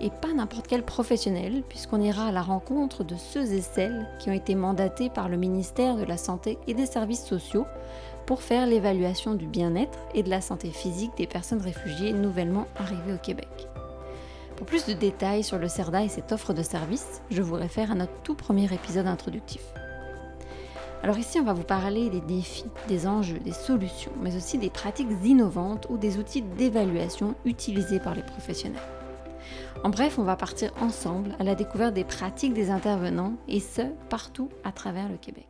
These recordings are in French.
et pas n'importe quel professionnel, puisqu'on ira à la rencontre de ceux et celles qui ont été mandatés par le ministère de la Santé et des Services sociaux pour faire l'évaluation du bien-être et de la santé physique des personnes réfugiées nouvellement arrivées au Québec. Pour plus de détails sur le CERDA et cette offre de service, je vous réfère à notre tout premier épisode introductif. Alors ici, on va vous parler des défis, des enjeux, des solutions, mais aussi des pratiques innovantes ou des outils d'évaluation utilisés par les professionnels. En bref, on va partir ensemble à la découverte des pratiques des intervenants et ce, partout à travers le Québec.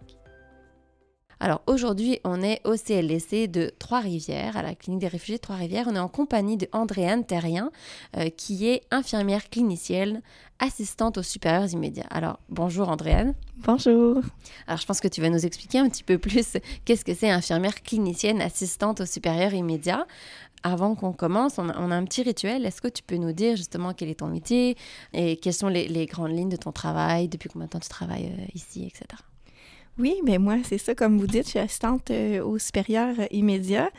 Alors aujourd'hui, on est au CLDC de Trois-Rivières, à la clinique des réfugiés de Trois-Rivières. On est en compagnie de Andréane Terrien, euh, qui est infirmière clinicienne, assistante aux supérieurs immédiats. Alors bonjour Andréane. Bonjour. Alors je pense que tu vas nous expliquer un petit peu plus qu'est-ce que c'est infirmière clinicienne, assistante aux supérieurs immédiats avant qu'on commence, on a, un petit rituel. Est-ce que tu peux nous dire justement quel est ton métier et quelles sont les, grandes lignes de ton travail, depuis combien de temps tu travailles euh, ici, etc. Oui, mais moi, c'est ça, comme vous dites, je suis assistante euh, au supérieur immédiat.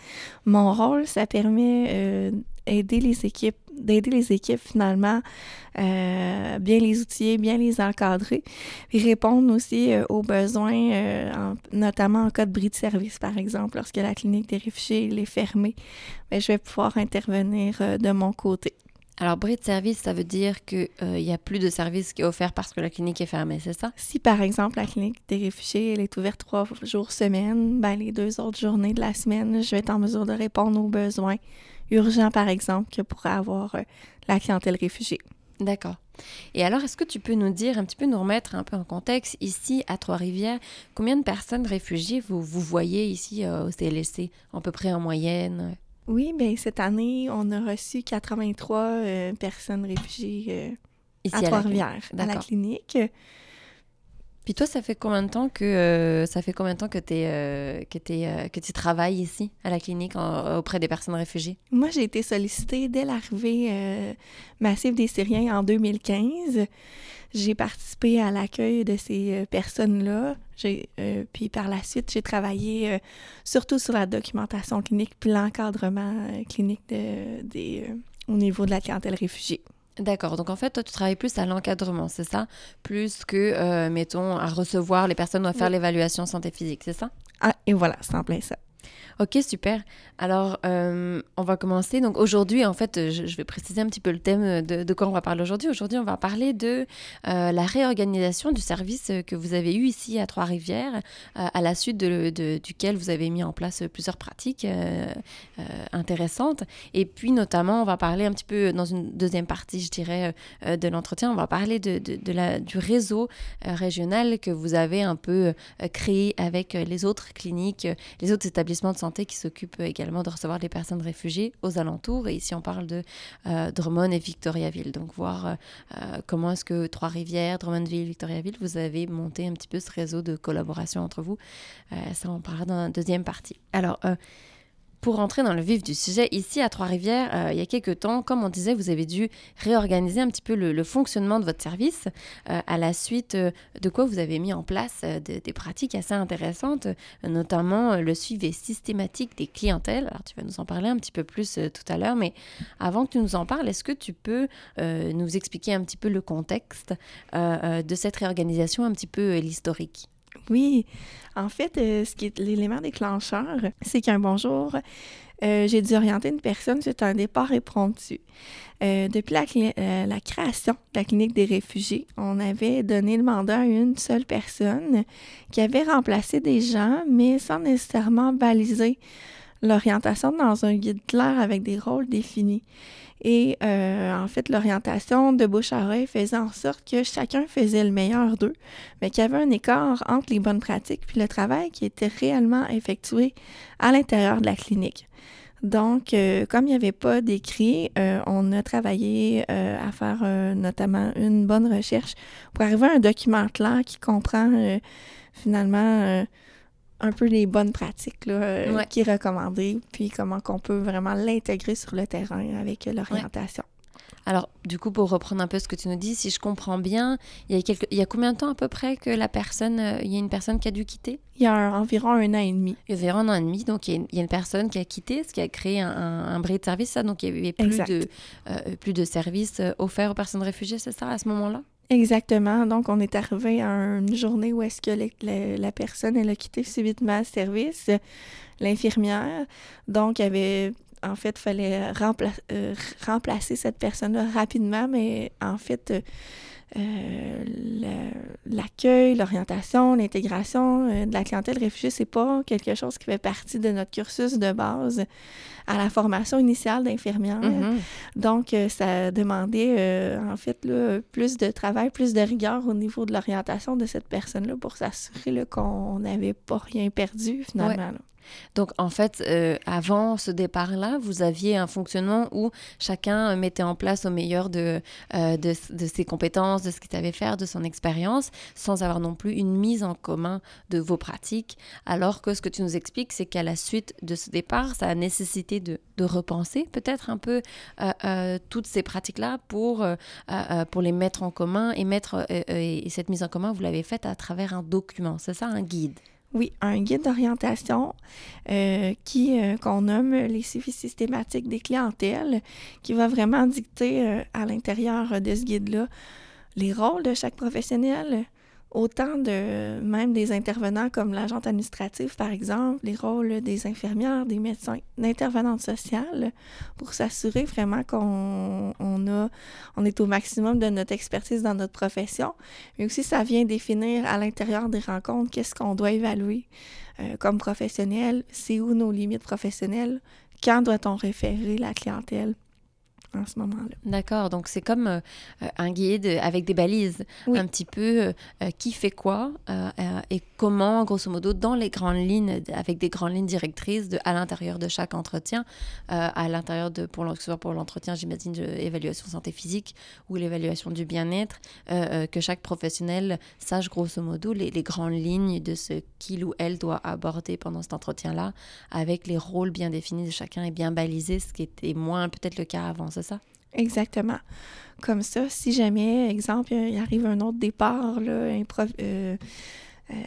Mon rôle, ça permet d'aider euh, les équipes, d'aider les équipes finalement, euh, bien les outiller, bien les encadrer, et répondre aussi aux besoins, notamment en cas de bris de service, par exemple, lorsque la clinique des réfugiés est fermée, ben, je vais pouvoir intervenir de mon côté. Alors, bris de service, ça veut dire qu'il n'y euh, a plus de service qui est offert parce que la clinique est fermée, c'est ça? Si, par exemple, la clinique des réfugiés elle est ouverte trois jours semaine, ben, les deux autres journées de la semaine, je vais être en mesure de répondre aux besoins urgents, par exemple, que pourrait avoir euh, la clientèle réfugiée. D'accord. Et alors, est-ce que tu peux nous dire, un petit peu nous remettre un peu en contexte, ici à Trois-Rivières, combien de personnes réfugiées vous, vous voyez ici euh, au CLSC, à peu près en moyenne? Oui, bien cette année, on a reçu 83 euh, personnes réfugiées euh, à Trois-Rivières, à, la clinique. Puis toi, ça fait combien de temps que euh, ça fait combien de temps que tu que que tu travailles ici à la clinique auprès des personnes réfugiées? Moi, j'ai été sollicitée dès l'arrivée massive des Syriens en 2015. J'ai participé à l'accueil de ces euh, personnes-là. Euh, puis par la suite, j'ai travaillé euh, surtout sur la documentation clinique puis l'encadrement clinique au niveau de la clientèle réfugiée. D'accord. Donc en fait, toi, tu travailles plus à l'encadrement, c'est ça? Plus que, mettons, à recevoir les personnes ou à faire l'évaluation santé physique, c'est ça? Ah, et voilà, c'est en plein ça. Ok, super. Alors, euh, on va commencer. Donc, aujourd'hui, en fait, je, vais préciser un petit peu le thème de, quoi on va parler aujourd'hui. Aujourd'hui, on va parler de euh, la réorganisation du service que vous avez eu ici à Trois-Rivières, euh, à la suite duquel vous avez mis en place plusieurs pratiques intéressantes. Et puis, notamment, on va parler un petit peu dans une deuxième partie, je dirais, de l'entretien, on va parler de, du réseau régional que vous avez un peu créé avec les autres cliniques, les autres établissements de santé qui s'occupe également de recevoir les personnes réfugiées aux alentours. Et ici, on parle de euh, Drummond et Victoriaville. Donc, voir euh, euh, comment est-ce que Trois-Rivières, Drummondville, Victoriaville, vous avez monté un petit peu ce réseau de collaboration entre vous. ça, on parlera dans la deuxième partie. Alors, pour rentrer dans le vif du sujet, ici à Trois-Rivières, euh, il y a quelques temps, comme on disait, vous avez dû réorganiser un petit peu le, fonctionnement de votre service euh, à la suite euh, de quoi vous avez mis en place des pratiques assez intéressantes, notamment le suivi systématique des clientèles. Alors tu vas nous en parler un petit peu plus tout à l'heure, mais avant que tu nous en parles, est-ce que tu peux nous expliquer un petit peu le contexte de cette réorganisation, un petit peu l'historique? Oui, en fait, euh, ce qui est l'élément déclencheur, c'est qu'un bonjour, euh, j'ai dû orienter une personne sur un départ impromptu. Euh, depuis la, la, création de la clinique des réfugiés, on avait donné le mandat à une seule personne qui avait remplacé des gens, mais sans nécessairement baliser l'orientation dans un guide clair avec des rôles définis. Et euh, en fait, l'orientation de bouche à oreille faisait en sorte que chacun faisait le meilleur d'eux, mais qu'il y avait un écart entre les bonnes pratiques puis le travail qui était réellement effectué à l'intérieur de la clinique. Donc, euh, comme il n'y avait pas d'écrit, euh, on a travaillé à faire notamment une bonne recherche pour arriver à un document clair qui comprend finalement un peu les bonnes pratiques là, euh, Ouais. qui est recommandé, puis comment qu'on peut vraiment l'intégrer sur le terrain avec euh, l'orientation. Alors, du coup, pour reprendre un peu ce que tu nous dis, si je comprends bien, il y a, quelques... il y a combien de temps à peu près que la personne, euh, il y a une personne qui a dû quitter? Il y a un- environ un an et demi. Il y a environ un an et demi, donc il y a une, il y a une personne qui a quitté, ce qui a créé un, un, bris de service, ça, donc il y avait plus Exact. de, euh, plus de services offerts aux personnes réfugiées, c'est ça, à ce moment-là? Exactement. Donc, on est arrivé à une journée où est-ce que la personne, elle a quitté subitement le service, l'infirmière. Donc, il avait, en fait, fallait rempla- euh, remplacer cette personne-là rapidement, mais en fait, euh, l'accueil, l'orientation, l'intégration euh, de la clientèle réfugiée, c'est pas quelque chose qui fait partie de notre cursus de base à la formation initiale d'infirmière. Mhm. Donc, euh, ça demandait, euh, en fait, là, plus de travail, plus de rigueur au niveau de l'orientation de cette personne-là pour s'assurer qu'on n'avait pas rien perdu, finalement. Donc, en fait, euh, avant ce départ-là, vous aviez un fonctionnement où chacun mettait en place au meilleur de, euh, de, ses compétences, de ce qu'il savait faire, de son expérience, sans avoir non plus une mise en commun de vos pratiques. Alors que ce que tu nous expliques, c'est qu'à la suite de ce départ, ça a nécessité de, de repenser peut-être un peu euh, euh, toutes ces pratiques-là pour, euh, euh, pour les mettre en commun et mettre euh, euh, et cette mise en commun, vous l'avez faite à travers un document, c'est ça, un guide? Oui, un guide d'orientation euh, qui euh, qu'on nomme les suivis systématiques des clientèles, qui va vraiment dicter euh, à l'intérieur de ce guide-là les rôles de chaque professionnel, autant de même des intervenants comme l'agente administrative, par exemple, les rôles des infirmières, des médecins, d'intervenantes sociales, pour s'assurer vraiment qu'on est au maximum de notre expertise dans notre profession. Mais aussi, ça vient définir à l'intérieur des rencontres qu'est-ce qu'on doit évaluer euh, comme professionnel, c'est où nos limites professionnelles, quand doit-on référer la clientèle en ce moment-là. D'accord, donc c'est comme euh, un guide avec des balises, Oui. un petit peu euh, qui fait quoi euh, et comment, grosso modo, dans les grandes lignes, avec des grandes lignes directrices de, à l'intérieur de chaque entretien, à l'intérieur de, pour, l'entretien, j'imagine, de évaluation santé physique ou l'évaluation du bien-être, que chaque professionnel sache, grosso modo, les, les grandes lignes de ce qu'il ou elle doit aborder pendant cet entretien-là, avec les rôles bien définis de chacun et bien balisés, ce qui était moins peut-être le cas avant, Exactement. Comme ça, si jamais, exemple, il arrive un autre départ euh, euh,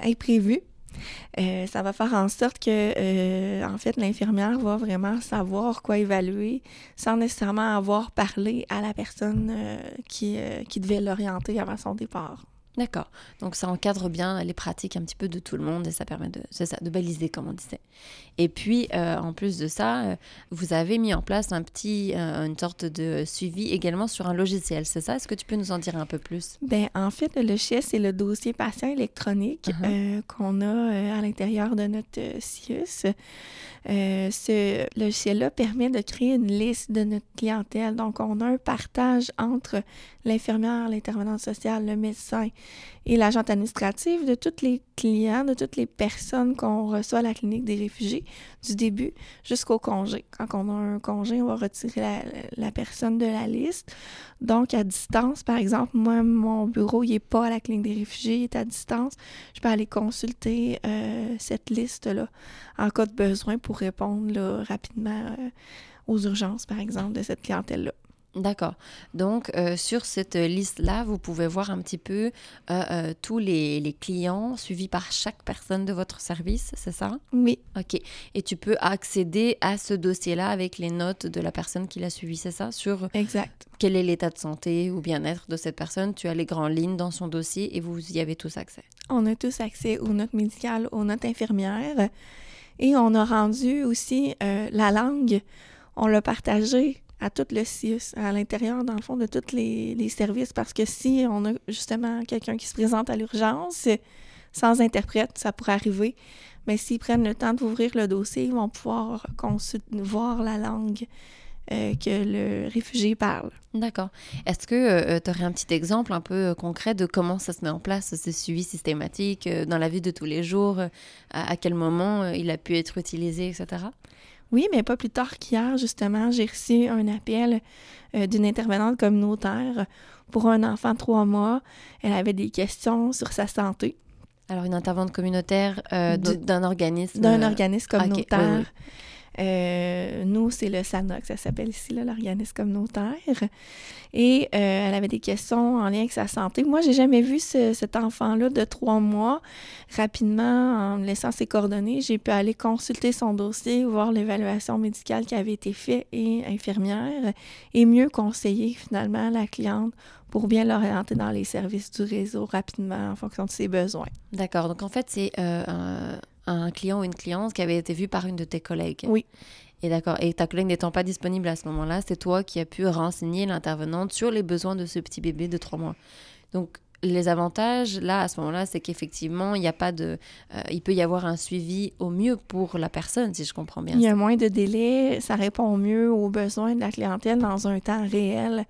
imprévu, euh, ça va faire en sorte que, en fait, l'infirmière va vraiment savoir quoi évaluer sans nécessairement avoir parlé à la personne qui devait l'orienter avant son départ. D'accord. Donc ça encadre bien les pratiques un petit peu de tout le monde et ça permet de, ça, de baliser, comme on disait. Et puis, euh, en plus de ça, euh, vous avez mis en place un petit, euh, une sorte de suivi également sur un logiciel, c'est ça? Est-ce que tu peux nous en dire un peu plus? Ben, en fait, le logiciel, c'est le dossier patient électronique Uh-huh. euh, qu'on a à l'intérieur de notre CIUS. Euh, ce logiciel-là permet de créer une liste de notre clientèle. Donc, on a un partage entre l'infirmière, l'intervenante sociale, le médecin et l'agente administrative de tous les clients, de toutes les personnes qu'on reçoit à la clinique des réfugiés, du début jusqu'au congé. Quand on a un congé, on va retirer la, la personne de la liste. Donc, à distance, par exemple, moi, mon bureau, il n'est pas à la clinique des réfugiés, il est à distance. Je peux aller consulter euh, cette liste-là en cas de besoin pour répondre là, rapidement euh, aux urgences, par exemple, de cette clientèle-là. D'accord. Donc, euh, sur cette liste-là, vous pouvez voir un petit peu euh, euh, tous les, les clients suivis par chaque personne de votre service, c'est ça? Oui, Ok. Et tu peux accéder à ce dossier-là avec les notes de la personne qui l'a suivi, c'est ça? Sur exact. quel est l'état de santé ou bien-être de cette personne. Tu as les grandes lignes dans son dossier et vous y avez tous accès. On a tous accès aux notes médicales, aux notes infirmières. Et on a rendu aussi euh, la langue, on l'a partagé à tout le CIUS, à l'intérieur, dans le fond, de tous les, les services, parce que si on a justement quelqu'un qui se présente à l'urgence, sans interprète, ça pourrait arriver, mais s'ils prennent le temps d'ouvrir le dossier, ils vont pouvoir voir la langue euh, que le réfugié parle. D'accord. Est-ce que tu aurais un petit exemple un peu euh, concret de comment ça se met en place, ce suivi systématique euh, dans la vie de tous les jours, euh, à, à quel moment euh, il a pu être utilisé, etc. Oui, mais pas plus tard qu'hier, justement, j'ai reçu un appel euh, d'une intervenante communautaire pour un enfant de trois mois. Elle avait des questions sur sa santé. Alors, une intervenante communautaire euh, Du- d'un organisme. d'un euh, organisme oui, communautaire. oui. Euh, nous, c'est le SANOC, ça s'appelle ici, l'organisme communautaire. Et euh, elle avait des questions en lien avec sa santé. Moi, j'ai jamais vu ce- cet enfant-là de trois mois. Rapidement, en me laissant ses coordonnées, j'ai pu aller consulter son dossier, voir l'évaluation médicale qui avait été faite et infirmière, et mieux conseiller finalement la cliente pour bien l'orienter dans les services du réseau rapidement en fonction de ses besoins. D'accord. Donc, en fait, c'est euh, un, un client ou une cliente qui avait été vue par une de tes collègues. Oui. Et d'accord. Et ta collègue n'étant pas disponible à ce moment-là, c'est toi qui as pu renseigner l'intervenante sur les besoins de ce petit bébé de trois mois. Donc, les avantages, là, à ce moment-là, c'est qu'effectivement, il n'y a pas de... euh, il peut y avoir un suivi au mieux pour la personne, si je comprends bien. Il y a moins de délai, ça répond mieux aux besoins de la clientèle dans un temps réel.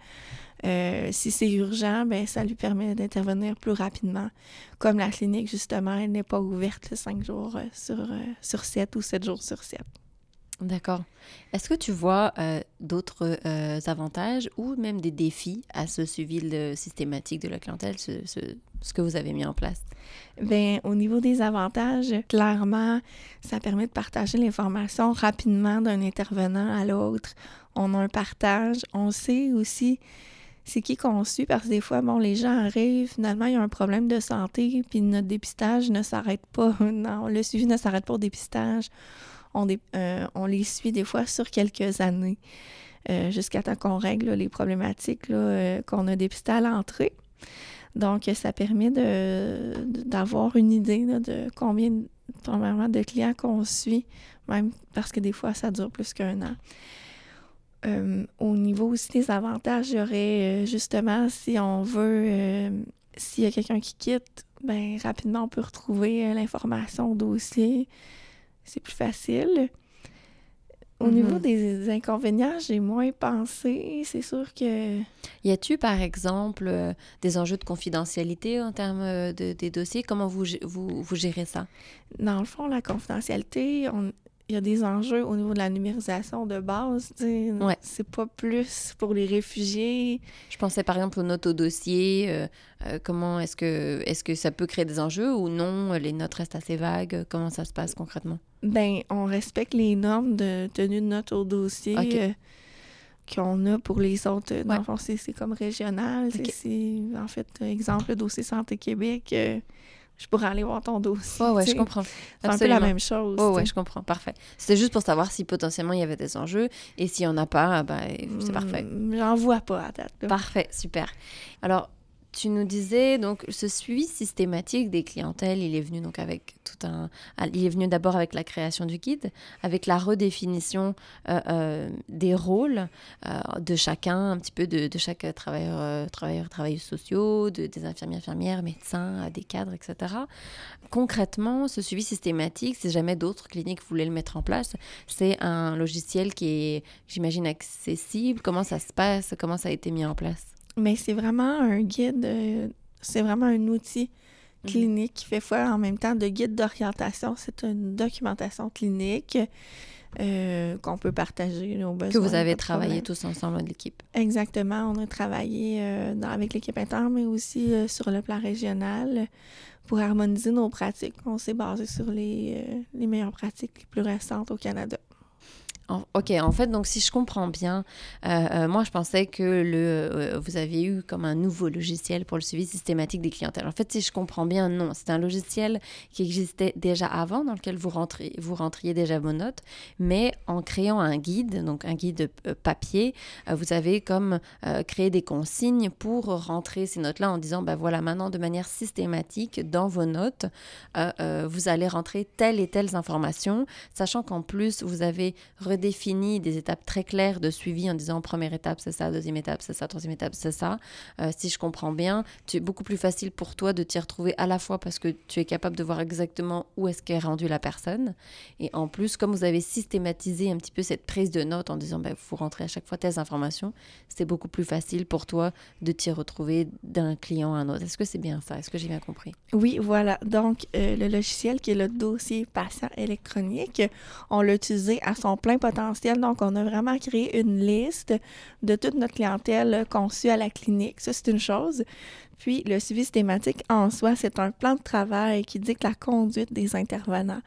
Euh, si c'est urgent, ben, ça lui permet d'intervenir plus rapidement. Comme la clinique, justement, elle n'est pas ouverte le 5 jours euh, sur, euh, sur 7 ou 7 jours sur 7. D'accord. Est-ce que tu vois euh, d'autres euh, avantages ou même des défis à ce suivi le- systématique de la clientèle, ce, ce- ce que vous avez mis en place? Ben, au niveau des avantages, clairement, ça permet de partager l'information rapidement d'un intervenant à l'autre. On a un partage. On sait aussi c'est qui qu'on suit? Parce que des fois, bon, les gens arrivent, finalement, il y a un problème de santé, puis notre dépistage ne s'arrête pas. Non, le suivi ne s'arrête pas au dépistage. On, euh, les suit des fois sur quelques années euh, jusqu'à temps qu'on règle les problématiques euh, qu'on a dépistées à l'entrée. Donc, ça permet d'avoir une idée de combien, premièrement, de clients qu'on suit, même parce que des fois, ça dure plus qu'un an. Euh, au niveau aussi des avantages, il y aurait euh, justement, si on veut, euh, s'il y a quelqu'un qui quitte, ben rapidement, on peut retrouver l'information au dossier. C'est plus facile. Au Mhm. niveau des inconvénients, j'ai moins pensé. C'est sûr que Y a-tu, par exemple, euh, des enjeux de confidentialité en termes de, des dossiers? Comment vous, vous, vous gérez ça? dans le fond, la confidentialité, on- il y a des enjeux au niveau de la numérisation de base. Ouais. C'est pas plus pour les réfugiés. Je pensais par exemple aux notes au dossier. euh, euh, comment est-ce que, est-ce que ça peut créer des enjeux ou non? Les notes restent assez vagues. Comment ça se passe concrètement? Ben, on respecte les normes de tenue de notes au dossier euh, qu'on a pour les autres. Dans Ouais. le fond, c'est comme régional. C'est- en fait, exemple, le dossier Santé Québec. Je pourrais aller voir ton dossier. Ouais, ouais, tu je comprends. C'est un peu la même chose. Oh, tu ouais, je comprends. Parfait. C'était juste pour savoir si potentiellement il y avait des enjeux. Et s'il n'y en a pas, ben, c'est parfait. Mm, J'en vois pas à date. Parfait, super. Alors, tu nous disais, donc, ce suivi systématique des clientèles, il est venu donc avec tout un... ah, Il est venu d'abord avec la création du guide, avec la redéfinition euh, euh, des rôles euh, de chacun, un petit peu de, chaque travailleur, travailleur, travailleuses sociaux, de, des infirmiers, infirmières, médecins, des cadres, etc. Concrètement, ce suivi systématique, si jamais d'autres cliniques voulaient le mettre en place, c'est un logiciel qui est, j'imagine, accessible. Comment ça se passe? Comment ça a été mis en place? Mais c'est vraiment un guide, euh, c'est vraiment un outil Mhm. clinique qui fait foi en même temps de guide d'orientation. C'est une documentation clinique euh, qu'on peut partager là, au besoin. Que vous avez travaillé problème. tous ensemble de l'équipe. Exactement. On a travaillé euh, dans- avec l'équipe interne, mais aussi euh, sur le plan régional pour harmoniser nos pratiques. On s'est basé sur les, les meilleures pratiques les plus récentes au Canada. Ok, en fait, donc si je comprends bien, euh, euh, moi je pensais que le, euh, vous aviez eu comme un nouveau logiciel pour le suivi systématique des clientèles. En fait, si je comprends bien, non, c'est un logiciel qui existait déjà avant, dans lequel vous rentriez, vous rentriez déjà vos notes, mais en créant un guide, donc un guide papier, vous avez comme créé des consignes pour rentrer ces notes-là en disant, ben voilà, maintenant de manière systématique dans vos notes, vous allez rentrer telles et telles informations, sachant qu'en plus vous avez redéfini des étapes très claires de suivi en disant première étape c'est ça, deuxième étape c'est ça, troisième étape c'est ça. Euh, si je comprends bien, c'est beaucoup plus facile pour toi de t'y retrouver à la fois parce que tu es capable de voir exactement où est-ce qu'est rendue la personne et en plus comme vous avez systématisé un petit peu cette prise de notes en disant ben vous rentrez à chaque fois telles informations, c'est beaucoup plus facile pour toi de t'y retrouver d'un client à un autre. Est-ce que c'est bien ça? Est-ce que j'ai bien compris? Oui, voilà. Donc, euh, le logiciel qui est le dossier patient électronique, on l'a utilisé à son plein Donc, on a vraiment créé une liste de toute notre clientèle conçue à la clinique. Ça, c'est une chose. Puis, le suivi systématique en soi, c'est un plan de travail qui dicte la conduite des intervenants,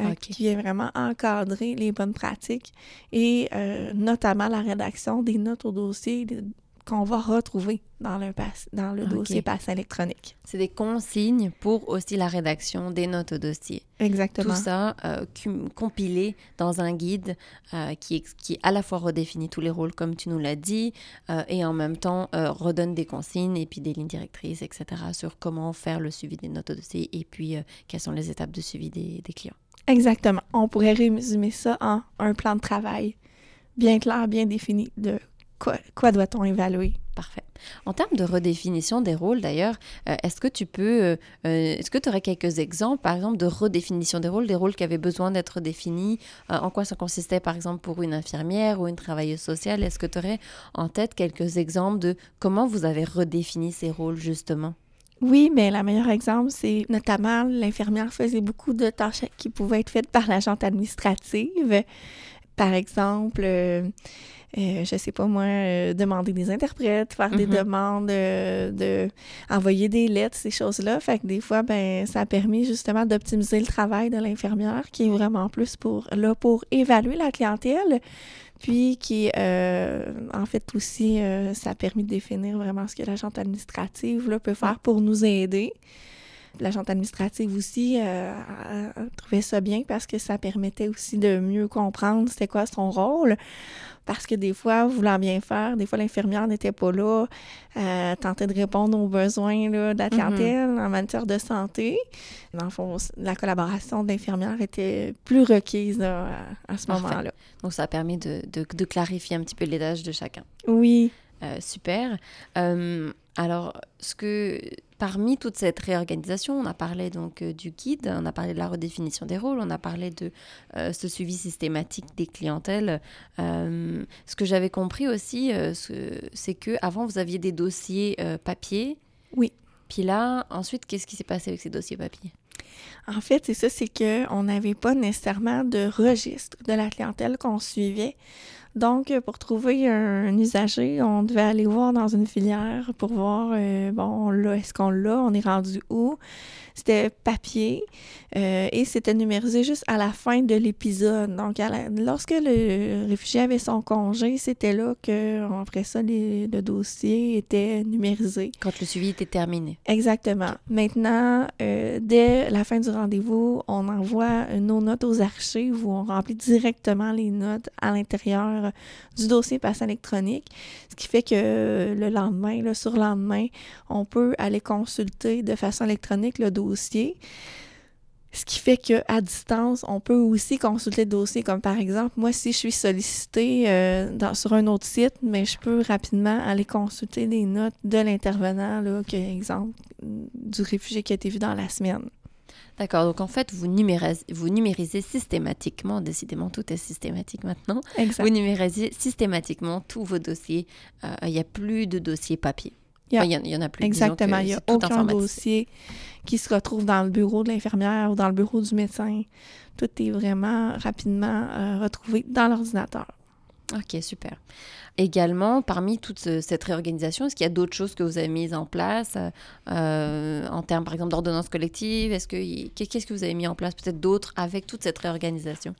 euh, qui vient vraiment encadrer les bonnes pratiques et euh, notamment la rédaction des notes au dossier, qu'on va retrouver dans le, dans le dossier passe électronique. C'est des consignes pour aussi la rédaction des notes au dossier. Exactement. Tout ça euh, compilé dans un guide euh, qui, qui à la fois redéfinit tous les rôles, comme tu nous l'as dit, euh, et en même temps redonne des consignes et puis des lignes directrices, etc., sur comment faire le suivi des notes au dossier et puis quelles sont les étapes de suivi des, des clients. Exactement. On pourrait résumer ça en un plan de travail bien clair, bien défini de quoi, doit-on évaluer? Parfait. En termes de redéfinition des rôles, d'ailleurs, euh, est-ce que tu peux, euh, euh, est-ce que tu aurais quelques exemples, par exemple, de redéfinition des rôles, des rôles qui avaient besoin d'être définis, en quoi ça consistait, par exemple, pour une infirmière ou une travailleuse sociale? Est-ce que tu aurais en tête quelques exemples de comment vous avez redéfini ces rôles, justement? Oui, mais le meilleur exemple, c'est notamment l'infirmière faisait beaucoup de tâches qui pouvaient être faites par l'agente administrative. Par exemple, euh, je sais pas moi, euh, demander des interprètes, faire des mm-hmm. demandes, euh, de envoyer des lettres, ces choses-là. Fait que des fois, ben, ça a permis justement d'optimiser le travail de l'infirmière, qui est vraiment plus pour là pour évaluer la clientèle, puis qui, en fait, aussi, ça a permis de définir vraiment ce que l'agente administrative là, peut faire pour nous aider l'agente administrative aussi euh, trouvait ça bien parce que ça permettait aussi de mieux comprendre c'était quoi son rôle. Parce que des fois, voulant bien faire, des fois l'infirmière n'était pas là, euh, tentait de répondre aux besoins là, de la mm-hmm. en matière de santé. Dans le fond, la collaboration d'infirmières était plus requise à, ce moment-là. Donc ça a permis de, de, clarifier un petit peu les tâches de chacun. Oui. Euh, super. Euh, alors, ce que parmi toute cette réorganisation, on a parlé donc euh, du guide, on a parlé de la redéfinition des rôles, on a parlé de ce suivi systématique des clientèles. ce que j'avais compris aussi, c'est que avant vous aviez des dossiers papier. Oui. Puis là, ensuite, qu'est-ce qui s'est passé avec ces dossiers papier? En fait, c'est ça, c'est qu'on n'avait pas nécessairement de registre de la clientèle qu'on suivait. Donc, pour trouver un, usager, on devait aller voir dans une filière pour voir, euh, bon, là, est-ce qu'on l'a, on est rendu où? C'était papier euh, et c'était numérisé juste à la fin de l'épisode. Donc, lorsque le réfugié avait son congé, c'était là que, après ça, le dossier était numérisé. Quand le suivi était terminé. Exactement. Maintenant, euh, dès la fin du rendez-vous, on envoie nos notes aux archives où on remplit directement les notes à l'intérieur du dossier passe électronique, ce qui fait que le lendemain, le surlendemain, on peut aller consulter de façon électronique le dossier. Ce qui fait qu'à distance, on peut aussi consulter le dossier, comme par exemple, moi, si je suis sollicitée euh, sur un autre site, mais je peux rapidement aller consulter les notes de l'intervenant, que, exemple, du réfugié qui a été vu dans la semaine. D'accord, donc en fait, vous numérisez, vous numérisez systématiquement, décidément tout est systématique maintenant, vous numérisez systématiquement tous vos dossiers. Euh, il n'y a plus de dossiers papier. Il y, en a plus. Exactement, il n'y a aucun dossier qui se retrouve dans le bureau de l'infirmière ou dans le bureau du médecin. Tout est vraiment rapidement euh, retrouvé dans l'ordinateur. Ok, super. Également, parmi toute cette réorganisation, est-ce qu'il y a d'autres choses que vous avez mises en place euh, en termes, par exemple, d'ordonnance collective Est-ce que qu'est-ce que vous avez mis en place peut-être d'autres avec toute cette réorganisation?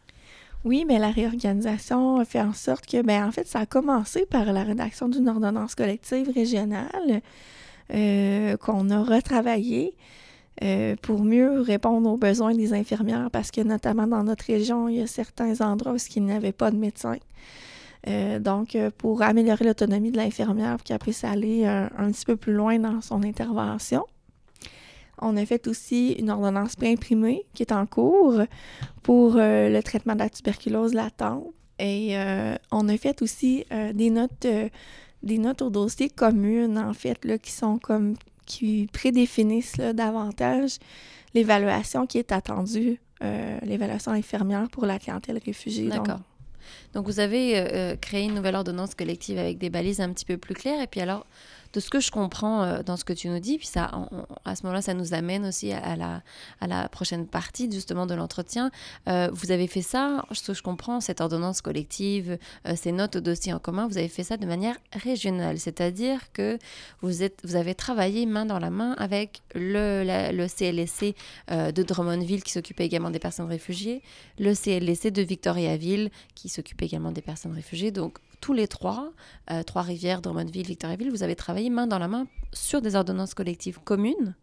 Oui, mais la réorganisation fait en sorte que, ben, en fait, ça a commencé par la rédaction d'une ordonnance collective régionale euh, qu'on a retravaillée euh, pour mieux répondre aux besoins des infirmières parce que, notamment dans notre région, il y a certains endroits où il n'y avait pas de médecins. Euh, donc, euh, pour améliorer l'autonomie de l'infirmière, pour qu'elle puisse aller euh, un petit peu plus loin dans son intervention. On a fait aussi une ordonnance préimprimée qui est en cours pour le traitement de la tuberculose latente. Et on a fait aussi des notes des notes au dossier communes, en fait, là, qui sont comme qui prédéfinissent davantage l'évaluation qui est attendue, l'évaluation infirmière pour la clientèle réfugiée. D'accord. Donc vous avez euh, euh, créé une nouvelle ordonnance collective avec des balises un petit peu plus claires. Et puis alors, de ce que je comprends euh, dans ce que tu nous dis, puis ça, à ce moment-là, ça nous amène aussi à, la, la prochaine partie justement de l'entretien. Euh, vous avez fait ça, ce que je comprends, cette ordonnance collective, ces notes au dossier en commun, vous avez fait ça de manière régionale, c'est-à-dire que vous, avez travaillé main dans la main avec le, le CLSC de Drummondville qui s'occupait également des personnes réfugiées, le CLSC de Victoriaville qui s'occupe également des personnes réfugiées. Donc tous les trois, euh, Trois-Rivières, Drummondville, Victoriaville, vous avez travaillé main dans la main sur des ordonnances collectives communes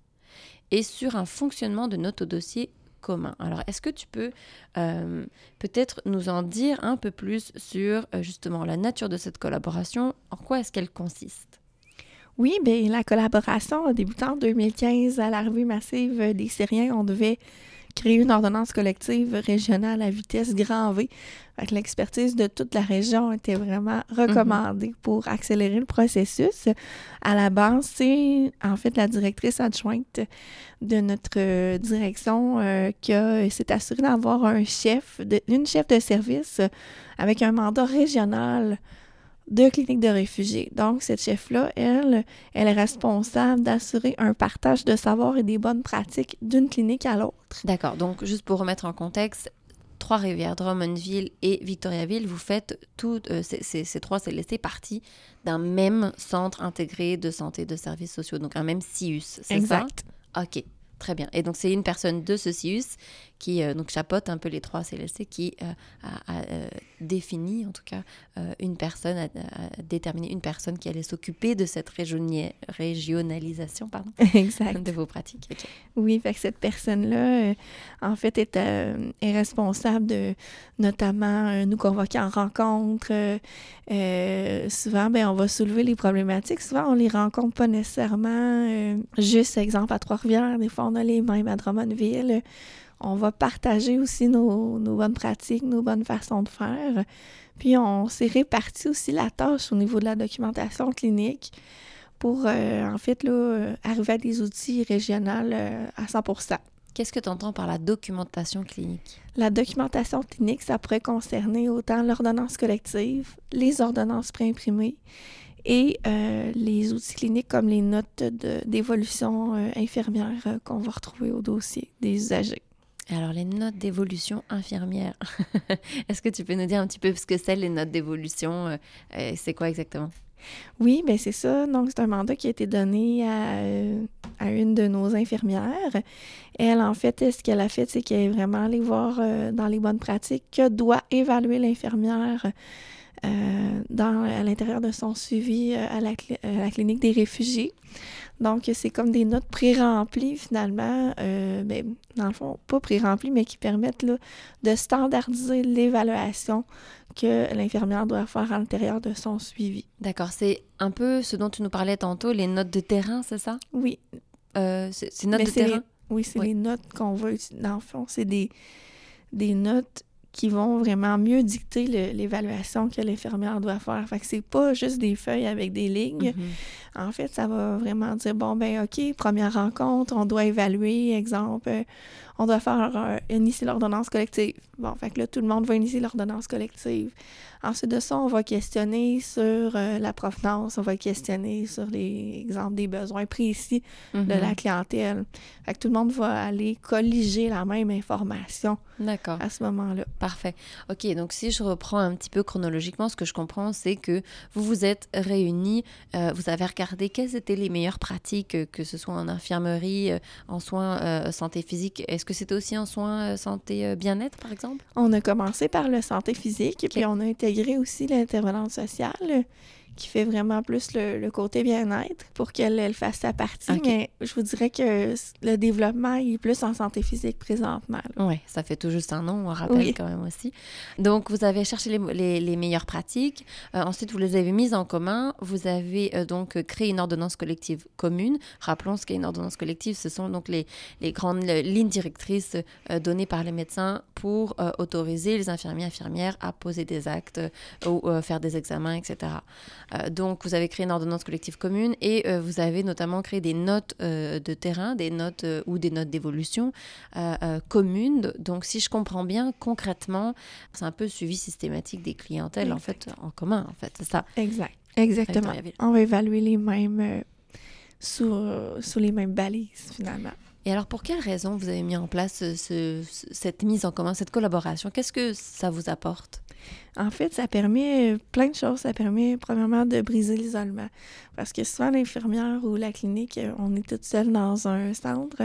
et sur un fonctionnement de notre dossier commun. Alors, est-ce que tu peux euh, peut-être nous en dire un peu plus sur euh, justement la nature de cette collaboration? En quoi est-ce qu'elle consiste? Oui, bien, la collaboration a débuté en 2015 à l'arrivée massive des Syriens. On devait créer une ordonnance collective régionale à vitesse grand V. L'expertise de toute la région était vraiment recommandée mhm. pour accélérer le processus. À la base, c'est en fait la directrice adjointe de notre direction euh, qui s'est assurée d'avoir un chef, de, une chef de service avec un mandat régional de cliniques de réfugiés. Donc, cette chef-là, elle, elle est responsable d'assurer un partage de savoir et des bonnes pratiques d'une clinique à l'autre. D'accord. Donc, juste pour remettre en contexte, Trois-Rivières, Drummondville et Victoriaville, vous faites toutes euh, ces, trois, c'est laissé partie d'un même centre intégré de santé de services sociaux, donc un même CIUS, c'est ça? Exact. OK. Très bien. Et donc, c'est une personne de ce CIUS qui euh, donc chapeaute un peu les trois CLSC, qui euh, a, euh, défini, en tout cas, une personne, a, déterminé une personne qui allait s'occuper de cette régionalisation pardon, exact. de vos pratiques. Oui, fait que cette personne-là, en fait, est, est, responsable de notamment nous convoquer en rencontre. souvent, ben, on va soulever les problématiques. Souvent, on les rencontre pas nécessairement juste, exemple, à Trois-Rivières. Des fois, on a les mêmes à Drummondville on va partager aussi nos, bonnes pratiques, nos bonnes façons de faire. Puis on s'est réparti aussi la tâche au niveau de la documentation clinique pour, euh, en fait, là, arriver à des outils régionaux euh, à 100% Qu'est-ce que tu entends par la documentation clinique? La documentation clinique, ça pourrait concerner autant l'ordonnance collective, les ordonnances préimprimées et euh, les outils cliniques comme les notes d'évolution infirmière qu'on va retrouver au dossier des usagers. Alors, les notes d'évolution infirmière, est-ce que tu peux nous dire un petit peu ce que c'est les notes d'évolution? Euh, euh, c'est quoi exactement? Oui, bien c'est ça. Donc, c'est un mandat qui a été donné à, euh, une de nos infirmières. Elle, en fait, ce qu'elle a fait, c'est qu'elle est vraiment allée voir dans les bonnes pratiques que doit évaluer l'infirmière dans, à l'intérieur de son suivi à la clinique des réfugiés. Donc, c'est comme des notes pré-remplies, finalement, euh, ben, dans le fond, pas pré-remplies, mais qui permettent de standardiser l'évaluation que l'infirmière doit faire à l'intérieur de son suivi. D'accord, c'est un peu ce dont tu nous parlais tantôt, les notes de terrain, c'est ça? Oui. Euh, c'est notes de terrain? oui, c'est les notes qu'on veut utiliser. Dans le fond, c'est des, des notes qui vont vraiment mieux dicter l'évaluation que l'infirmière doit faire. Fait que c'est pas juste des feuilles avec des lignes. Mm-hmm. En fait, ça va vraiment dire, bon, ben OK, première rencontre, on doit évaluer, exemple, on doit faire euh, initier l'ordonnance collective. Bon, fait que là, tout le monde va initier l'ordonnance collective. Ensuite de ça, on va questionner sur euh, la provenance, on va questionner sur les exemples des besoins précis de la mm-hmm. clientèle. Fait que tout le monde va aller colliger la même information D'accord. à ce moment-là. Parfait. OK, donc si je reprends un petit peu chronologiquement, ce que je comprends, c'est que vous vous êtes réunis, euh, vous avez regardé quelles étaient les meilleures pratiques, que ce soit en infirmerie, euh, en soins santé physique. Est-ce que c'était aussi en soins santé bien-être, par exemple? On a commencé par le santé physique, et puis on a été aussi l'intervenante sociale qui fait vraiment plus le, côté bien-être pour qu'elle elle fasse sa partie. Mais je vous dirais que le développement est plus en santé physique présentement. Oui, ça fait tout juste un nom, on rappelle quand même aussi. Donc, vous avez cherché les, les, meilleures pratiques. Euh, ensuite, vous les avez mises en commun. Vous avez euh, donc créé une ordonnance collective commune. Rappelons ce qu'est une ordonnance collective. Ce sont donc les, les grandes lignes directrices euh, données par les médecins pour autoriser les infirmiers et infirmières à poser des actes ou faire des examens, etc. Euh, donc, vous avez créé une ordonnance collective commune et euh, vous avez notamment créé des notes euh, de terrain, des notes ou des notes d'évolution communes. Donc, si je comprends bien, concrètement, c'est un peu suivi systématique des clientèles, en fait, en commun, en fait, c'est ça. Exact. Exactement. On va évaluer les mêmes sous, sous les mêmes balises, finalement. Et alors, pour quelles raisons vous avez mis en place ce, cette mise en commun, cette collaboration? Qu'est-ce que ça vous apporte? En fait, ça permet plein de choses. Ça permet, premièrement, de briser l'isolement. Parce que souvent, l'infirmière ou la clinique, on est toute seule dans un centre.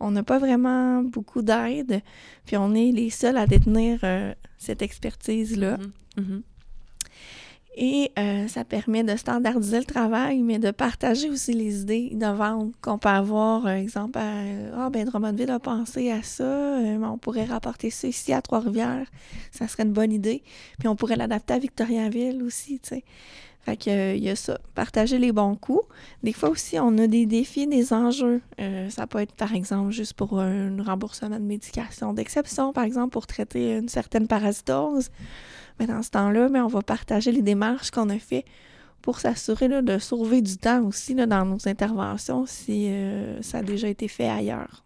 On n'a pas vraiment beaucoup d'aide. Puis on est les seuls à détenir euh, cette expertise-là. Mm-hmm. Mm-hmm. Et euh, ça permet de standardiser le travail, mais de partager aussi les idées innovantes qu'on peut avoir. Par exemple, ah, ben Drummondville a pensé à ça, euh, on pourrait rapporter ça ici à Trois-Rivières, ça serait une bonne idée. Puis on pourrait l'adapter à Victoriaville aussi, tu sais. Fait qu'il euh, y a ça, partager les bons coups. Des fois aussi, on a des défis, des enjeux. ça peut être, par exemple, juste pour un remboursement de médication d'exception, par exemple, pour traiter une certaine parasitose. Mais dans ce temps-là, on va partager les démarches qu'on a fait pour s'assurer de sauver du temps aussi dans nos interventions si euh, ça a déjà été fait ailleurs.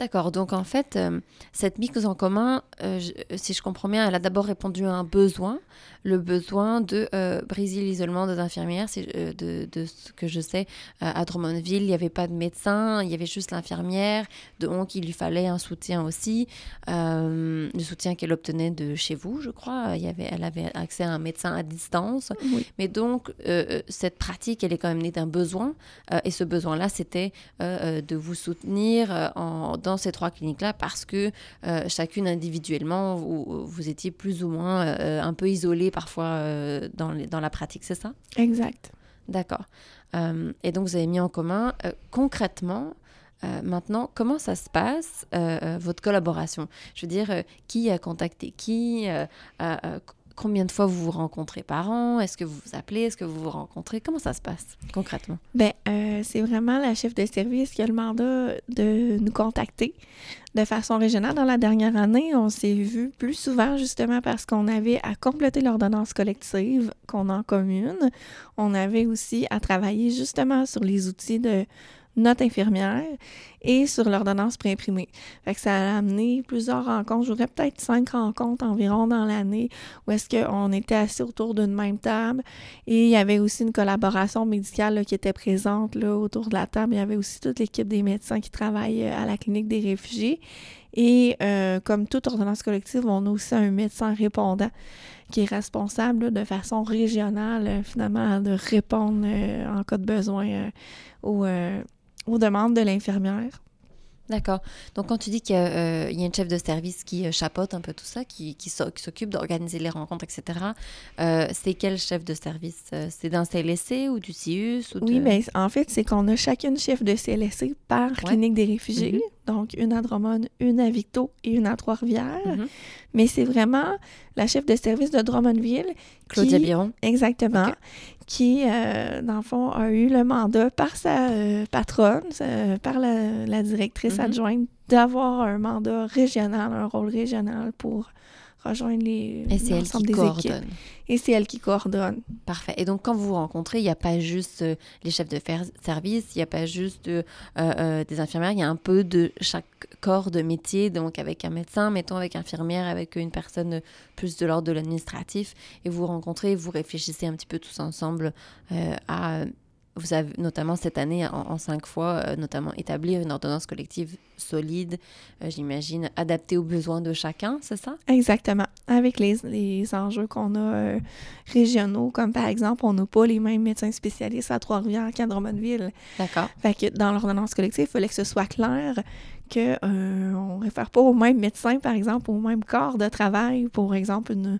D'accord. Donc, en fait, euh, cette mise en commun, euh, si je comprends bien, elle a d'abord répondu à un besoin, le besoin de euh, briser l'isolement des infirmières. De, de, ce que je sais, à Drummondville, il n'y avait pas de médecin, il y avait juste l'infirmière. Donc, il lui fallait un soutien aussi, le soutien qu'elle obtenait de chez vous, je crois. Il y avait, elle avait accès à un médecin à distance. Mais donc, cette pratique, elle est quand même née d'un besoin. et ce besoin-là, c'était de vous soutenir en, dans ces trois cliniques-là parce que euh, chacune individuellement, vous, vous, étiez plus ou moins euh, un peu isolée parfois euh, dans, dans la pratique, c'est ça? Exact. D'accord. et donc, vous avez mis en commun concrètement maintenant, comment ça se passe, votre collaboration? Je veux dire, qui a contacté qui Combien de fois vous vous rencontrez par an? Est-ce que vous vous appelez? Est-ce que vous vous rencontrez? Comment ça se passe concrètement? Bien, euh, c'est vraiment la chef de service qui a le mandat de nous contacter de façon régionale. Dans la dernière année, on s'est vu plus souvent justement parce qu'on avait à compléter l'ordonnance collective qu'on a en commune. On avait aussi à travailler justement sur les outils de notre infirmière et sur l'ordonnance préimprimée. Fait que ça a amené plusieurs rencontres. J'aurais peut-être cinq rencontres environ dans l'année où est-ce qu'on était assis autour d'une même table et il y avait aussi une collaboration médicale qui était présente autour de la table. Il y avait aussi toute l'équipe des médecins qui travaillent à la clinique des réfugiés. Et euh, comme toute ordonnance collective, on a aussi un médecin répondant qui est responsable de façon régionale, euh, finalement, de répondre euh, en cas de besoin aux, aux demandes de l'infirmière. D'accord. Donc, quand tu dis qu'il y, a euh, une chef de service qui euh, chapeaute un peu tout ça, qui, qui s'occupe d'organiser les rencontres, etc., euh, c'est quel chef de service? C'est d'un CLSC ou du CIUS Oui, mais en fait, c'est qu'on a chacune chef de CLSC par clinique des réfugiés. Mm-hmm. Donc, une à Drummond, une à Victo et une à Trois-Rivières. Mm-hmm. Mais c'est vraiment la chef de service de Drummondville. Claudia Biron. Exactement qui, euh, dans le fond, a eu le mandat par sa euh, patronne, par la, directrice mm-hmm. adjointe, d'avoir un mandat régional, un rôle régional pour rejoindre les Et c'est elle qui des coordonne. Et c'est elle qui coordonne. Parfait. Et donc, quand vous vous rencontrez, il n'y a pas juste euh, les chefs de service, il n'y a pas juste des infirmières, il y a un peu de chaque corps de métier, donc avec un médecin, mettons avec infirmière, avec une personne plus de l'ordre de l'administratif, et vous rencontrez, vous réfléchissez un petit peu tous ensemble euh, à vous avez notamment cette année en, cinq fois, euh, notamment établir une ordonnance collective solide, euh, j'imagine, adaptée aux besoins de chacun, c'est ça? Exactement. Avec les, les enjeux qu'on a régionaux, comme par exemple, on n'a pas les mêmes médecins spécialistes à Trois-Rivières qu'à Drummondville. D'accord. Fait que dans l'ordonnance collective, il fallait que ce soit clair qu'on euh, ne réfère pas au même médecin, par exemple, au même corps de travail, pour exemple, une,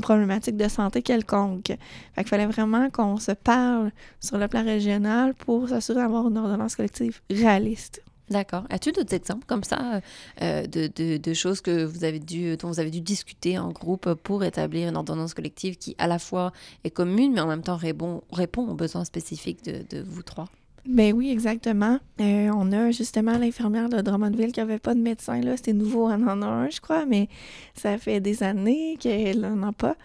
problématique de santé quelconque. Fait qu'il fallait vraiment qu'on se parle sur le plan régional pour s'assurer d'avoir une ordonnance collective réaliste. D'accord. As-tu d'autres exemples comme ça euh, de, de, choses que vous avez dû, dont vous avez dû discuter en groupe pour établir une ordonnance collective qui, à la fois, est commune, mais en même temps répond, répond aux besoins spécifiques de vous trois? Ben oui, exactement. Euh, on a justement l'infirmière de Drummondville qui n'avait pas de médecin. là. C'était nouveau, elle en a un, je crois, mais ça fait des années qu'elle n'en a pas.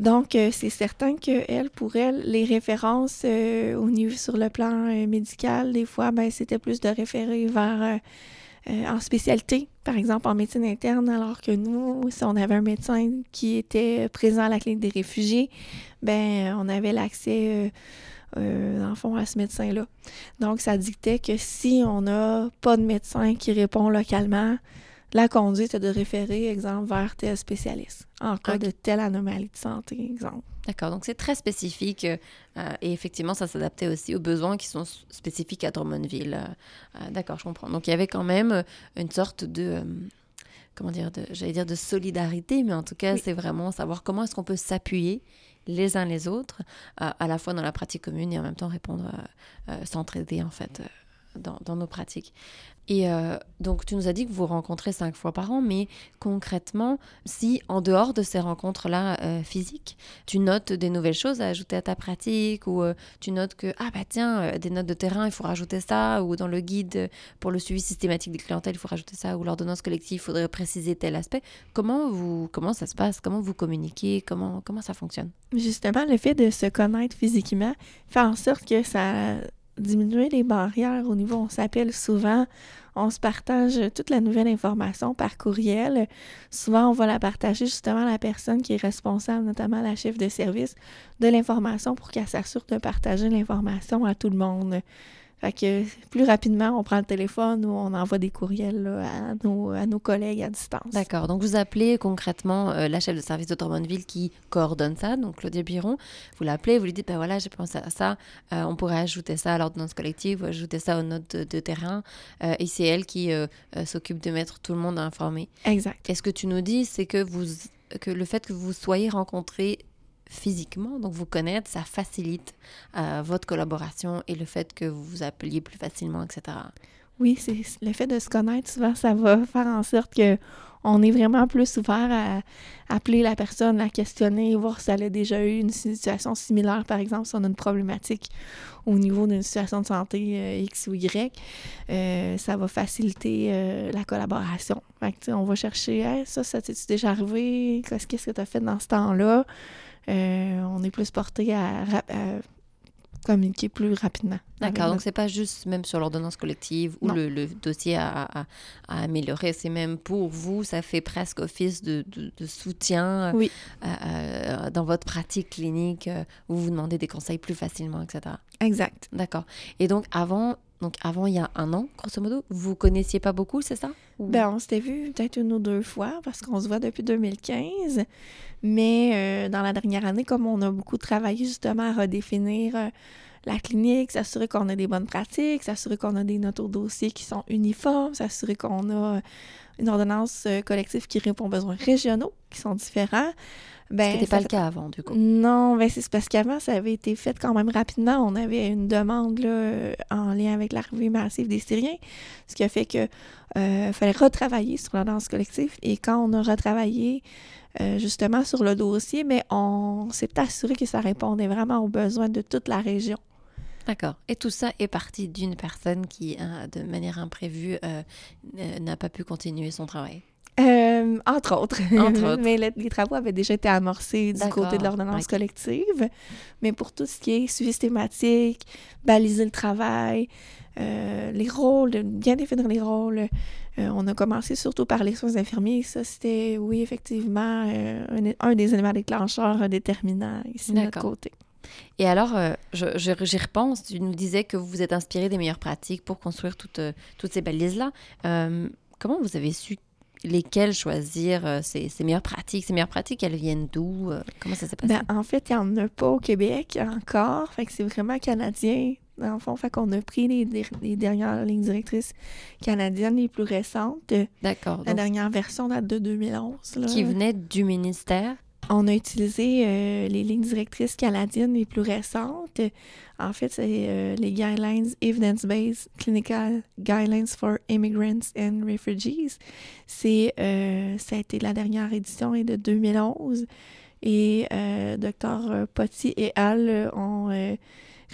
Donc, euh, c'est certain que elle, pour elle, les références euh, au niveau sur le plan médical, des fois, ben, c'était plus de référer vers en spécialité, par exemple en médecine interne, alors que nous, si on avait un médecin qui était présent à la clinique des réfugiés, ben, on avait l'accès. Euh, fond, à ce médecin-là. Donc, ça dictait que si on n'a pas de médecin qui répond localement, la conduite est de référer, exemple, vers tel spécialiste en cas de telle anomalie de santé, exemple. D'accord, donc c'est très spécifique euh, et effectivement, ça s'adaptait aussi aux besoins qui sont spécifiques à Drummondville. Euh, euh, d'accord, je comprends. Donc il y avait quand même une sorte de, comment dire, j'allais dire de solidarité, mais en tout cas, c'est vraiment savoir comment est-ce qu'on peut s'appuyer les uns les autres, à la fois dans la pratique commune et en même temps répondre, s'entraider en fait dans, nos pratiques. Et euh, donc, tu nous as dit que vous rencontrez cinq fois par an, mais concrètement, si en dehors de ces rencontres-là euh, physiques, tu notes des nouvelles choses à ajouter à ta pratique, ou euh, tu notes que, ah bah tiens, des notes de terrain, il faut rajouter ça, ou dans le guide pour le suivi systématique des clientèles, il faut rajouter ça, ou l'ordonnance collective, il faudrait préciser tel aspect. Comment, vous, comment ça se passe? Comment vous communiquez? Comment, comment ça fonctionne? Justement, le fait de se connaître physiquement fait en sorte que ça diminuer les barrières au niveau, on s'appelle souvent, on se partage toute la nouvelle information par courriel. Souvent, on va la partager justement à la personne qui est responsable, notamment la chef de service, de l'information pour qu'elle s'assure de partager l'information à tout le monde. Fait que plus rapidement, on prend le téléphone ou on envoie des courriels à, nos, à nos collègues à distance. D'accord. Donc, vous appelez concrètement euh, la chef de service de Drummondville qui coordonne ça, donc Claudia Biron. Vous l'appelez, vous lui dites, ben voilà, j'ai pensé à ça, euh, on pourrait ajouter ça à l'ordonnance collective ou ajouter ça aux notes de, terrain. Euh, et c'est elle qui s'occupe de mettre tout le monde informé. Exact. est ce que tu nous dis, c'est que vous que le fait que vous soyez rencontrés physiquement, donc vous connaître, ça facilite euh, votre collaboration et le fait que vous vous appeliez plus facilement, etc. Oui, c'est le fait de se connaître, souvent, ça va faire en sorte que on est vraiment plus ouvert à appeler la personne, la questionner, voir si elle a déjà eu une situation similaire, par exemple, si on a une problématique au niveau d'une situation de santé euh, X ou Y. Euh, ça va faciliter la collaboration. on va chercher ça, ça t'est déjà arrivé? Qu'est-ce que tu as fait dans ce temps-là? Euh, on est plus porté à, communiquer plus rapidement. D'accord, donc c'est pas juste même sur l'ordonnance collective ou le, dossier à, améliorer, c'est même pour vous, ça fait presque office de, soutien oui. Euh, dans votre pratique clinique, où vous vous demandez des conseils plus facilement, etc. Exact. D'accord. Et donc avant, donc avant il y a un an, grosso modo, vous connaissiez pas beaucoup, c'est ça? Ben, on s'était vu peut-être une ou deux fois parce qu'on se voit depuis 2015. Mais euh, dans la dernière année, comme on a beaucoup travaillé justement à redéfinir euh, la clinique, s'assurer qu'on a des bonnes pratiques, s'assurer qu'on a des notes au dossier qui sont uniformes, s'assurer qu'on a une ordonnance euh, collective qui répond aux besoins régionaux qui sont différents. Ben, Ce n'était pas le cas avant, du coup. Non, ben c'est parce qu'avant, ça avait été fait quand même rapidement. On avait une demande là, en lien avec l'arrivée massive des Syriens, ce qui a fait que fallait retravailler sur l'ordonnance collective. Et quand on a retravaillé, euh, justement sur le dossier, mais on s'est assuré que ça répondait vraiment aux besoins de toute la région. D'accord. Et tout ça est parti d'une personne qui, euh, de manière imprévue, euh, n'a pas pu continuer son travail. entre autres. Entre autres. mais les, travaux avaient déjà été amorcés du côté de l'ordonnance collective. Mais pour tout ce qui est suivi systématique, baliser le travail, les rôles, bien définir les rôles, euh, on a commencé surtout par les soins infirmiers. Ça, c'était, oui, effectivement, euh, un, des éléments déclencheurs déterminants ici de notre côté. Et alors, euh, j'y repense, tu nous disais que vous vous êtes inspiré des meilleures pratiques pour construire toutes, toutes ces balises-là. comment vous avez su lesquelles choisir ces, meilleures pratiques? Ces meilleures pratiques, elles viennent d'où? comment ça s'est passé? Ben, en fait, il n'y en a pas au Québec encore. Fait que c'est vraiment canadien dans le fond. Fait qu'on a pris les, les, dernières lignes directrices canadiennes les plus récentes. D'accord. La dernière version date de 2011. Là. Qui venait du ministère? On a utilisé euh, les lignes directrices canadiennes les plus récentes. En fait, c'est euh, les Guidelines Evidence-Based Clinical Guidelines for Immigrants and Refugees. C'est, euh, ça a été la dernière édition et de 2011. Et Dr. Potty et Al ont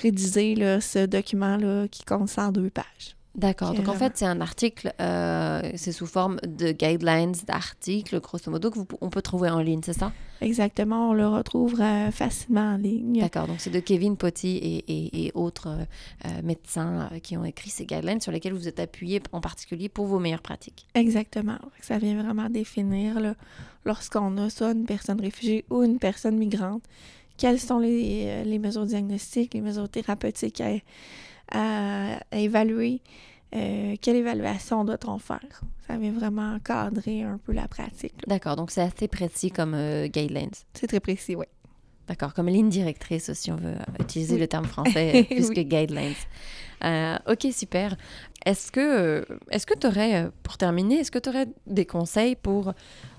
rédiger là, ce document-là qui compte 102 pages. D'accord. Donc, en fait, c'est un article, euh, c'est sous forme de guidelines d'articles, grosso modo, qu'on peut trouver en ligne, c'est ça? Exactement, on le retrouve euh, facilement en ligne. D'accord, donc c'est de Kevin Potty et, et, autres euh, euh, médecins qui ont écrit ces guidelines sur lesquels vous êtes appuyé en particulier pour vos meilleures pratiques. Exactement, ça vient vraiment définir lorsqu'on a soit une personne réfugiée ou une personne migrante, quelles sont les, les mesures diagnostiques, les mesures thérapeutiques à, à, évaluer, quelle évaluation doit-on faire? Ça vient vraiment encadrer un peu la pratique. D'accord, donc c'est assez précis comme guidelines. C'est très précis, oui. D'accord, comme ligne directrice, si on veut utiliser le terme français plus que guidelines. Euh, ok, super. Est-ce que est-ce que tu aurais, pour terminer, est-ce que tu aurais des conseils pour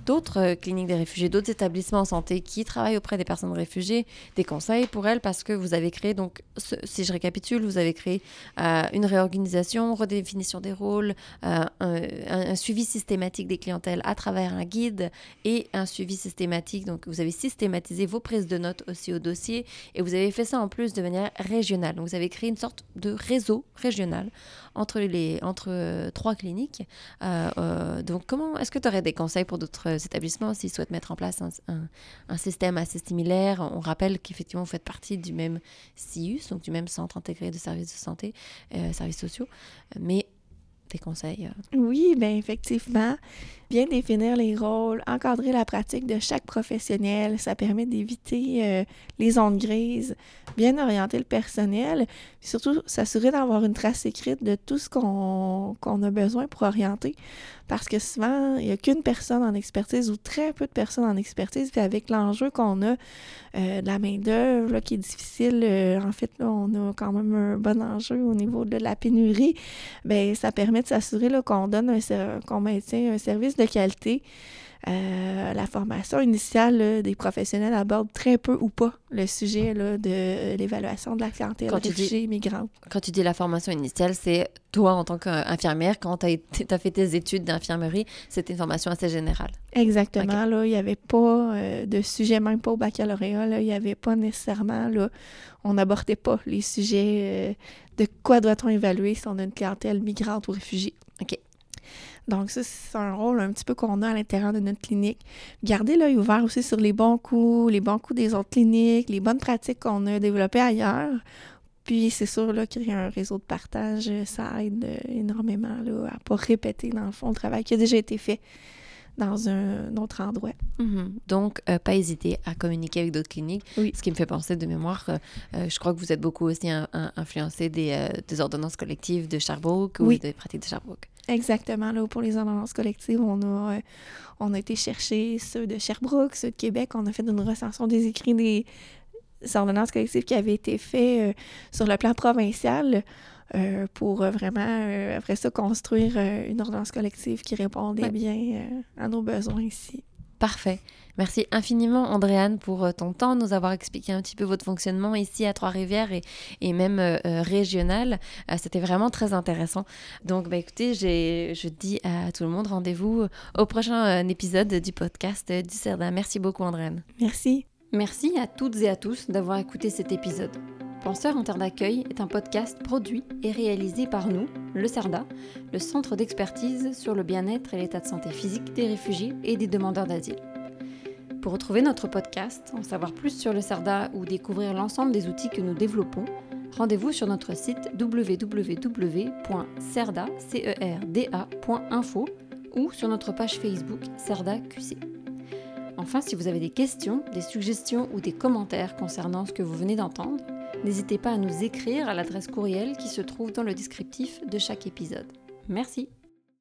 d'autres euh, cliniques des réfugiés, d'autres établissements en santé qui travaillent auprès des personnes réfugiées, des conseils pour elles parce que vous avez créé, donc, si je récapitule, vous avez créé euh, une réorganisation, redéfinition des rôles, euh, un, suivi systématique des clientèles à travers un guide et un suivi systématique. Donc, vous avez systématisé vos prises de notes aussi au dossier et vous avez fait ça en plus de manière régionale. Donc, vous avez créé une sorte de réseau régional entre, les, entre trois cliniques. donc, comment est-ce que tu aurais des conseils pour d'autres établissements s'ils souhaitent mettre en place un, système assez similaire. On rappelle qu'effectivement, vous faites partie du même CIUS, donc du même Centre intégré de services de santé, euh, services sociaux. Mais conseils? Euh? Oui, bien effectivement. Bien définir les rôles, encadrer la pratique de chaque professionnel, ça permet d'éviter euh, les zones grises, bien orienter le personnel, puis surtout s'assurer d'avoir une trace écrite de tout ce qu'on a besoin pour orienter. Parce que souvent, il n'y a qu'une personne en expertise ou très peu de personnes en expertise, puis avec l'enjeu qu'on a euh, de la main-d'œuvre qui est difficile, en fait, là, on a quand même un bon enjeu au niveau de la pénurie, bien, ça permet s'assurer qu'on donne qu'on maintient un service de qualité. Euh, la formation initiale des professionnels aborde très peu ou pas le sujet là, de l'évaluation de la clientèle quand réfugiée migrante. Quand tu dis la formation initiale, c'est toi en tant qu'infirmière, quand tu as, fait tes études d'infirmerie, c'était une formation assez générale. Exactement. Là, il n'y avait pas euh, de sujet, même pas au baccalauréat. Là, il n'y avait pas nécessairement, là, on n'abordait pas les sujets euh, de quoi doit-on évaluer si on a une clientèle migrante ou réfugiée. OK. Donc, ça, c'est un rôle un petit peu qu'on a à l'intérieur de notre clinique. Garder l'œil ouvert aussi sur les bons coups, les bons coups des autres cliniques, les bonnes pratiques qu'on a développées ailleurs. Puis, c'est sûr, là, créer un réseau de partage, ça aide énormément là, à ne pas répéter, dans le fond, le travail qui a déjà été fait dans un autre endroit. Mhm. Donc, euh, pas hésiter à communiquer avec d'autres cliniques. Ce qui me fait penser de mémoire, euh, euh, je crois que vous êtes beaucoup aussi influencé des, des, ordonnances collectives de Sherbrooke ou des pratiques de Sherbrooke. Exactement. Là, pour les ordonnances collectives, on a, on a été chercher ceux de Sherbrooke, ceux de Québec. On a fait une recension des écrits des ordonnances collectives qui avaient été faits sur le plan provincial. Euh, pour euh, vraiment, euh, après ça, construire une ordonnance collective qui répondait bien à nos besoins ici. Parfait. Merci infiniment, Andréane, pour ton temps, nous avoir expliqué un petit peu votre fonctionnement ici à Trois-Rivières et, et, même régional. C'était vraiment très intéressant. Donc, bah, écoutez, je dis à tout le monde rendez-vous au prochain épisode du podcast du CERDA. Merci beaucoup, Andréane. Merci. Merci à toutes et à tous d'avoir écouté cet épisode. Penseur en terre d'accueil est un podcast produit et réalisé par nous, le CERDA, le Centre d'expertise sur le bien-être et l'état de santé physique des réfugiés et des demandeurs d'asile. Pour retrouver notre podcast, en savoir plus sur le CERDA ou découvrir l'ensemble des outils que nous développons, rendez-vous sur notre site www.cerda.info ou sur notre page Facebook CERDA QC. Enfin, si vous avez des questions, des suggestions ou des commentaires concernant ce que vous venez d'entendre, N'hésitez pas à nous écrire à l'adresse courriel qui se trouve dans le descriptif de chaque épisode. Merci.